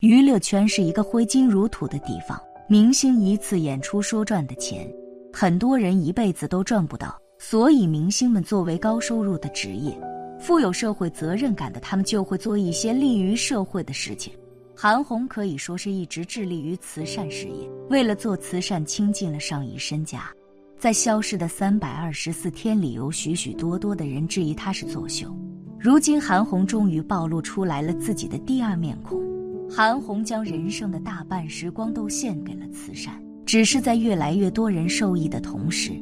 娱乐圈是一个挥金如土的地方，明星一次演出说赚的钱，很多人一辈子都赚不到。所以，明星们作为高收入的职业，富有社会责任感的他们，就会做一些利于社会的事情。韩红可以说是一直致力于慈善事业，为了做慈善倾尽了上亿身家。在消失的三百二十四天里，有许许多多的人质疑她是作秀。如今，韩红终于暴露出来了自己的第二面孔。韩红将人生的大半时光都献给了慈善，只是在越来越多人受益的同时，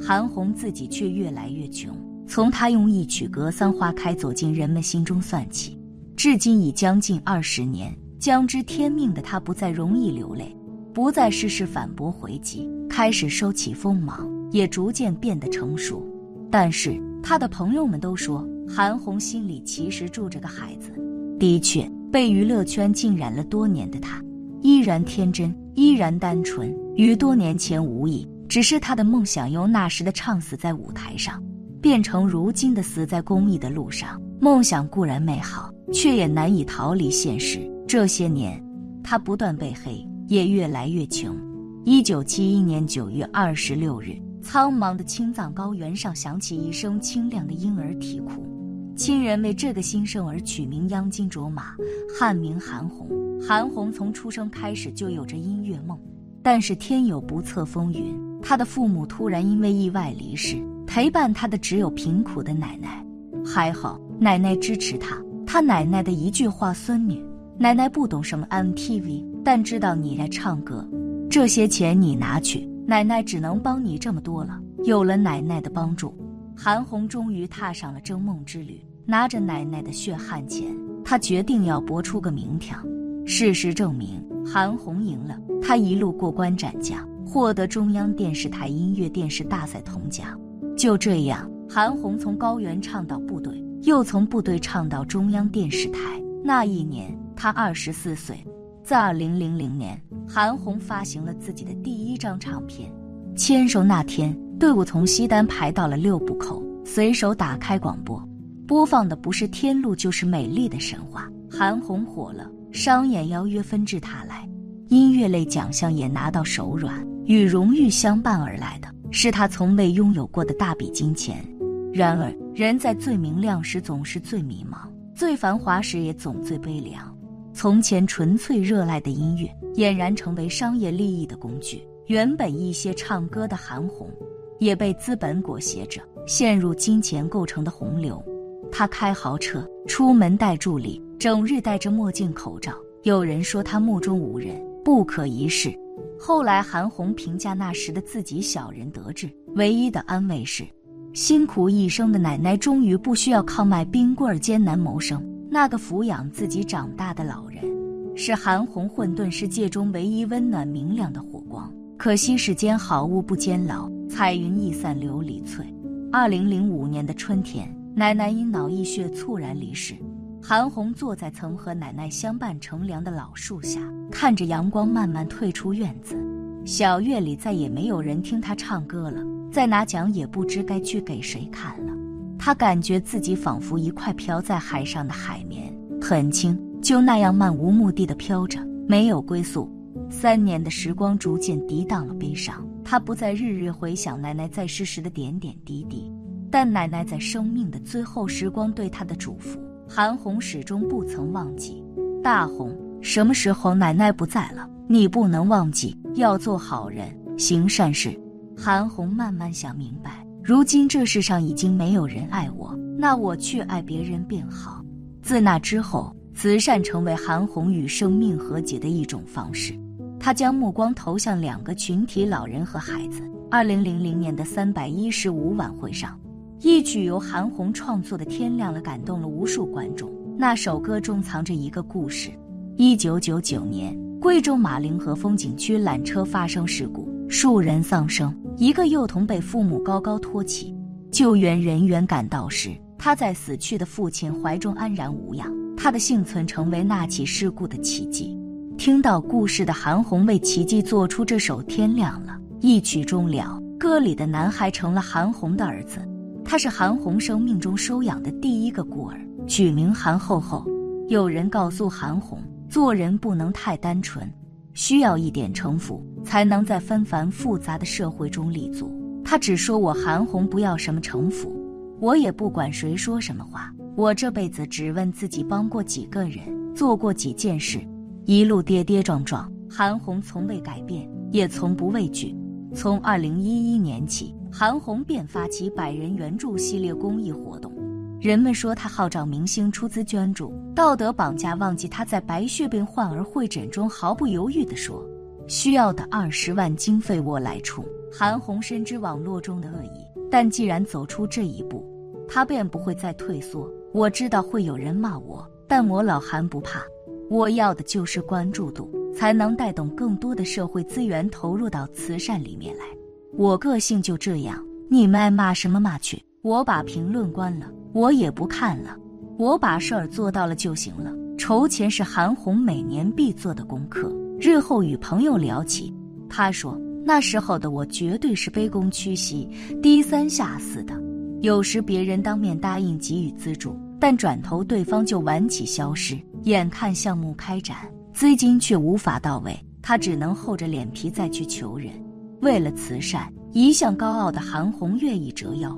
韩红自己却越来越穷。从她用一曲《格桑花开》走进人们心中算起，至今已将近二十年。将知天命的她不再容易流泪，不再事事反驳回击，开始收起锋芒，也逐渐变得成熟。但是她的朋友们都说，韩红心里其实住着个孩子。的确，被娱乐圈浸染了多年的她，依然天真，依然单纯，与多年前无异。只是她的梦想由那时的唱死在舞台上，变成如今的死在公益的路上。梦想固然美好，却也难以逃离现实。这些年，他不断被黑，也越来越穷。一九七一年九月二十六日，苍茫的青藏高原上响起一声清亮的婴儿啼哭，亲人为这个新生儿取名央金卓玛，汉名韩红。韩红从出生开始就有着音乐梦，但是天有不测风云，她的父母突然因为意外离世，陪伴她的只有贫苦的奶奶。还好，奶奶支持她，她奶奶的一句话：“孙女。”奶奶不懂什么 MTV，但知道你爱唱歌，这些钱你拿去，奶奶只能帮你这么多了。有了奶奶的帮助，韩红终于踏上了征梦之旅。拿着奶奶的血汗钱，她决定要搏出个名堂。事实证明，韩红赢了。她一路过关斩将，获得中央电视台音乐电视大赛铜奖。就这样，韩红从高原唱到部队，又从部队唱到中央电视台。那一年。他二十四岁，在二零零零年，韩红发行了自己的第一张唱片。签售那天，队伍从西单排到了六步口，随手打开广播，播放的不是《天路》，就是《美丽的神话》。韩红火了，商演邀约纷至沓来，音乐类奖项也拿到手软。与荣誉相伴而来的是他从未拥有过的大笔金钱。然而，人在最明亮时总是最迷茫，最繁华时也总最悲凉。从前纯粹热爱的音乐，俨然成为商业利益的工具。原本一些唱歌的韩红，也被资本裹挟着，陷入金钱构成的洪流。他开豪车，出门带助理，整日戴着墨镜口罩。有人说他目中无人，不可一世。后来韩红评价那时的自己小人得志，唯一的安慰是，辛苦一生的奶奶终于不需要靠卖冰棍艰难谋生。那个抚养自己长大的老人，是韩红混沌世界中唯一温暖明亮的火光。可惜世间好物不坚牢，彩云易散琉璃脆。二零零五年的春天，奶奶因脑溢血猝然离世。韩红坐在曾和奶奶相伴乘凉的老树下，看着阳光慢慢退出院子。小院里再也没有人听她唱歌了，再拿奖也不知该去给谁看了。他感觉自己仿佛一块飘在海上的海绵，很轻，就那样漫无目的的飘着，没有归宿。三年的时光逐渐涤荡了悲伤，他不再日日回想奶奶在世时的点点滴滴，但奶奶在生命的最后时光对他的嘱咐，韩红始终不曾忘记。大红，什么时候奶奶不在了，你不能忘记要做好人，行善事。韩红慢慢想明白。如今这世上已经没有人爱我，那我去爱别人便好。自那之后，慈善成为韩红与生命和解的一种方式。他将目光投向两个群体：老人和孩子。二零零零年的三百一十五晚会上，一曲由韩红创作的《天亮了》感动了无数观众。那首歌中藏着一个故事：一九九九年，贵州马陵河风景区缆车发生事故。数人丧生，一个幼童被父母高高托起。救援人员赶到时，他在死去的父亲怀中安然无恙。他的幸存成为那起事故的奇迹。听到故事的韩红为奇迹做出这首《天亮了》，一曲终了。歌里的男孩成了韩红的儿子，他是韩红生命中收养的第一个孤儿，取名韩厚厚。有人告诉韩红，做人不能太单纯，需要一点城府，才能在纷繁复杂的社会中立足。他只说我韩红不要什么城府，我也不管谁说什么话。我这辈子只问自己帮过几个人，做过几件事，一路跌跌撞撞，韩红从未改变，也从不畏惧。从二零一一年起，韩红便发起百人援助系列公益活动。人们说她号召明星出资捐助，道德绑架，忘记她在白血病患儿会诊中毫不犹豫地说：“需要的二十万经费我来出。”韩红深知网络中的恶意，但既然走出这一步，她便不会再退缩。我知道会有人骂我，但我老韩不怕。我要的就是关注度，才能带动更多的社会资源投入到慈善里面来。我个性就这样，你们爱骂什么骂去，我把评论关了。我也不看了，我把事儿做到了就行了。筹钱是韩红每年必做的功课。日后与朋友聊起，他说那时候的我绝对是卑躬屈膝、低三下四的。有时别人当面答应给予资助，但转头对方就玩起消失。眼看项目开展，资金却无法到位，他只能厚着脸皮再去求人。为了慈善，一向高傲的韩红愿意折腰。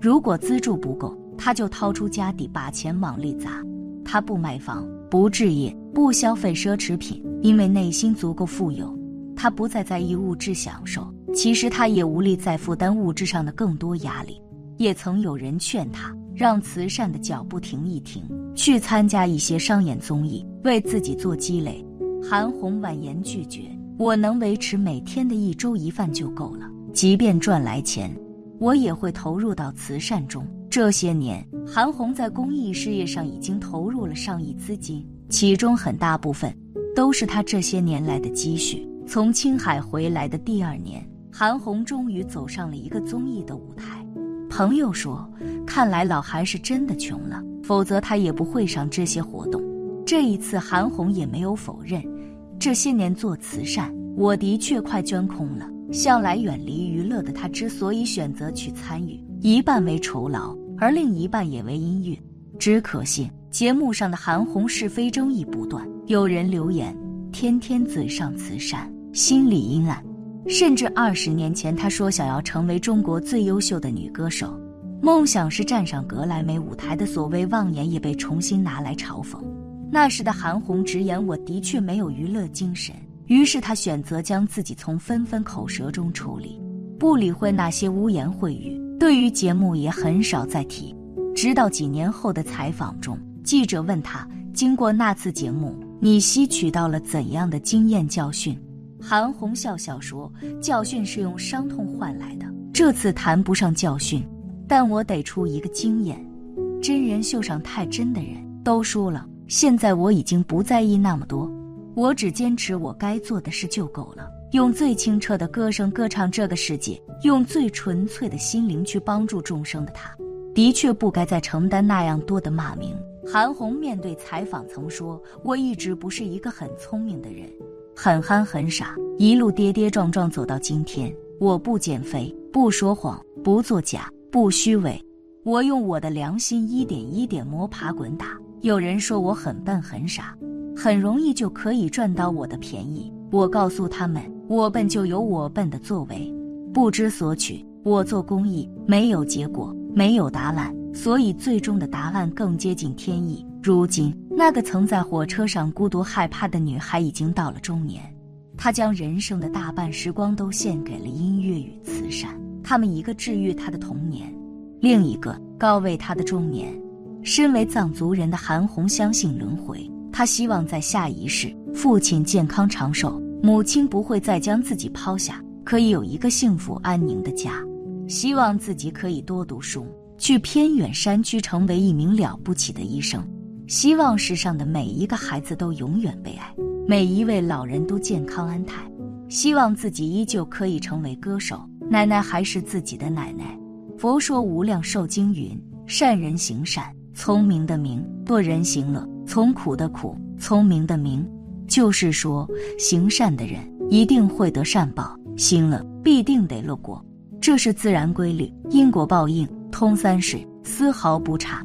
如果资助不够，他就掏出家底把钱往里砸，他不买房，不置业，不消费奢侈品，因为内心足够富有。他不再在意物质享受，其实他也无力再负担物质上的更多压力。也曾有人劝他让慈善的脚步停一停，去参加一些商演综艺，为自己做积累。韩红婉言拒绝：“我能维持每天的一粥一饭就够了，即便赚来钱，我也会投入到慈善中。”这些年，韩红在公益事业上已经投入了上亿资金，其中很大部分都是她这些年来的积蓄。从青海回来的第二年，韩红终于走上了一个综艺的舞台。朋友说：“看来老韩是真的穷了，否则他也不会上这些活动。”这一次，韩红也没有否认，这些年做慈善，我的确快捐空了。向来远离娱乐的他，之所以选择去参与，一半为酬劳。而另一半也为音乐，只可惜节目上的韩红是非争议不断，有人留言天天嘴上慈善，心里阴暗。甚至二十年前她说想要成为中国最优秀的女歌手，梦想是站上格莱美舞台的所谓妄言也被重新拿来嘲讽。那时的韩红直言我的确没有娱乐精神，于是她选择将自己从纷纷口舌中处理，不理会那些污言秽语。对于节目也很少再提，直到几年后的采访中，记者问她：“经过那次节目，你吸取到了怎样的经验教训？”韩红笑笑说：“教训是用伤痛换来的，这次谈不上教训，但我得出一个经验：真人秀上太真的人都输了。现在我已经不在意那么多，我只坚持我该做的事就够了。”用最清澈的歌声歌唱这个世界，用最纯粹的心灵去帮助众生的他，的确不该再承担那样多的骂名。韩红面对采访曾说：“我一直不是一个很聪明的人，很憨很傻，一路跌跌撞撞走到今天。我不减肥，不说谎，不作假，不虚伪。我用我的良心一点一点摸爬滚打。有人说我很笨很傻，很容易就可以赚到我的便宜。我告诉他们。”我笨就有我笨的作为，不知所取。我做公益没有结果，没有答案，所以最终的答案更接近天意。如今，那个曾在火车上孤独害怕的女孩已经到了中年，她将人生的大半时光都献给了音乐与慈善。他们一个治愈她的童年，另一个告慰她的中年。身为藏族人的韩红相信轮回，她希望在下一世，父亲健康长寿。母亲不会再将自己抛下，可以有一个幸福安宁的家。希望自己可以多读书，去偏远山区成为一名了不起的医生。希望世上的每一个孩子都永远被爱，每一位老人都健康安泰。希望自己依旧可以成为歌手，奶奶还是自己的奶奶。佛说无量寿经云：善人行善，聪明的明；恶人行乐，从苦的苦，聪明的明。就是说，行善的人一定会得善报，行了必定得乐果，这是自然规律，因果报应通三世，丝毫不差。